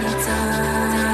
你在。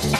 Wow.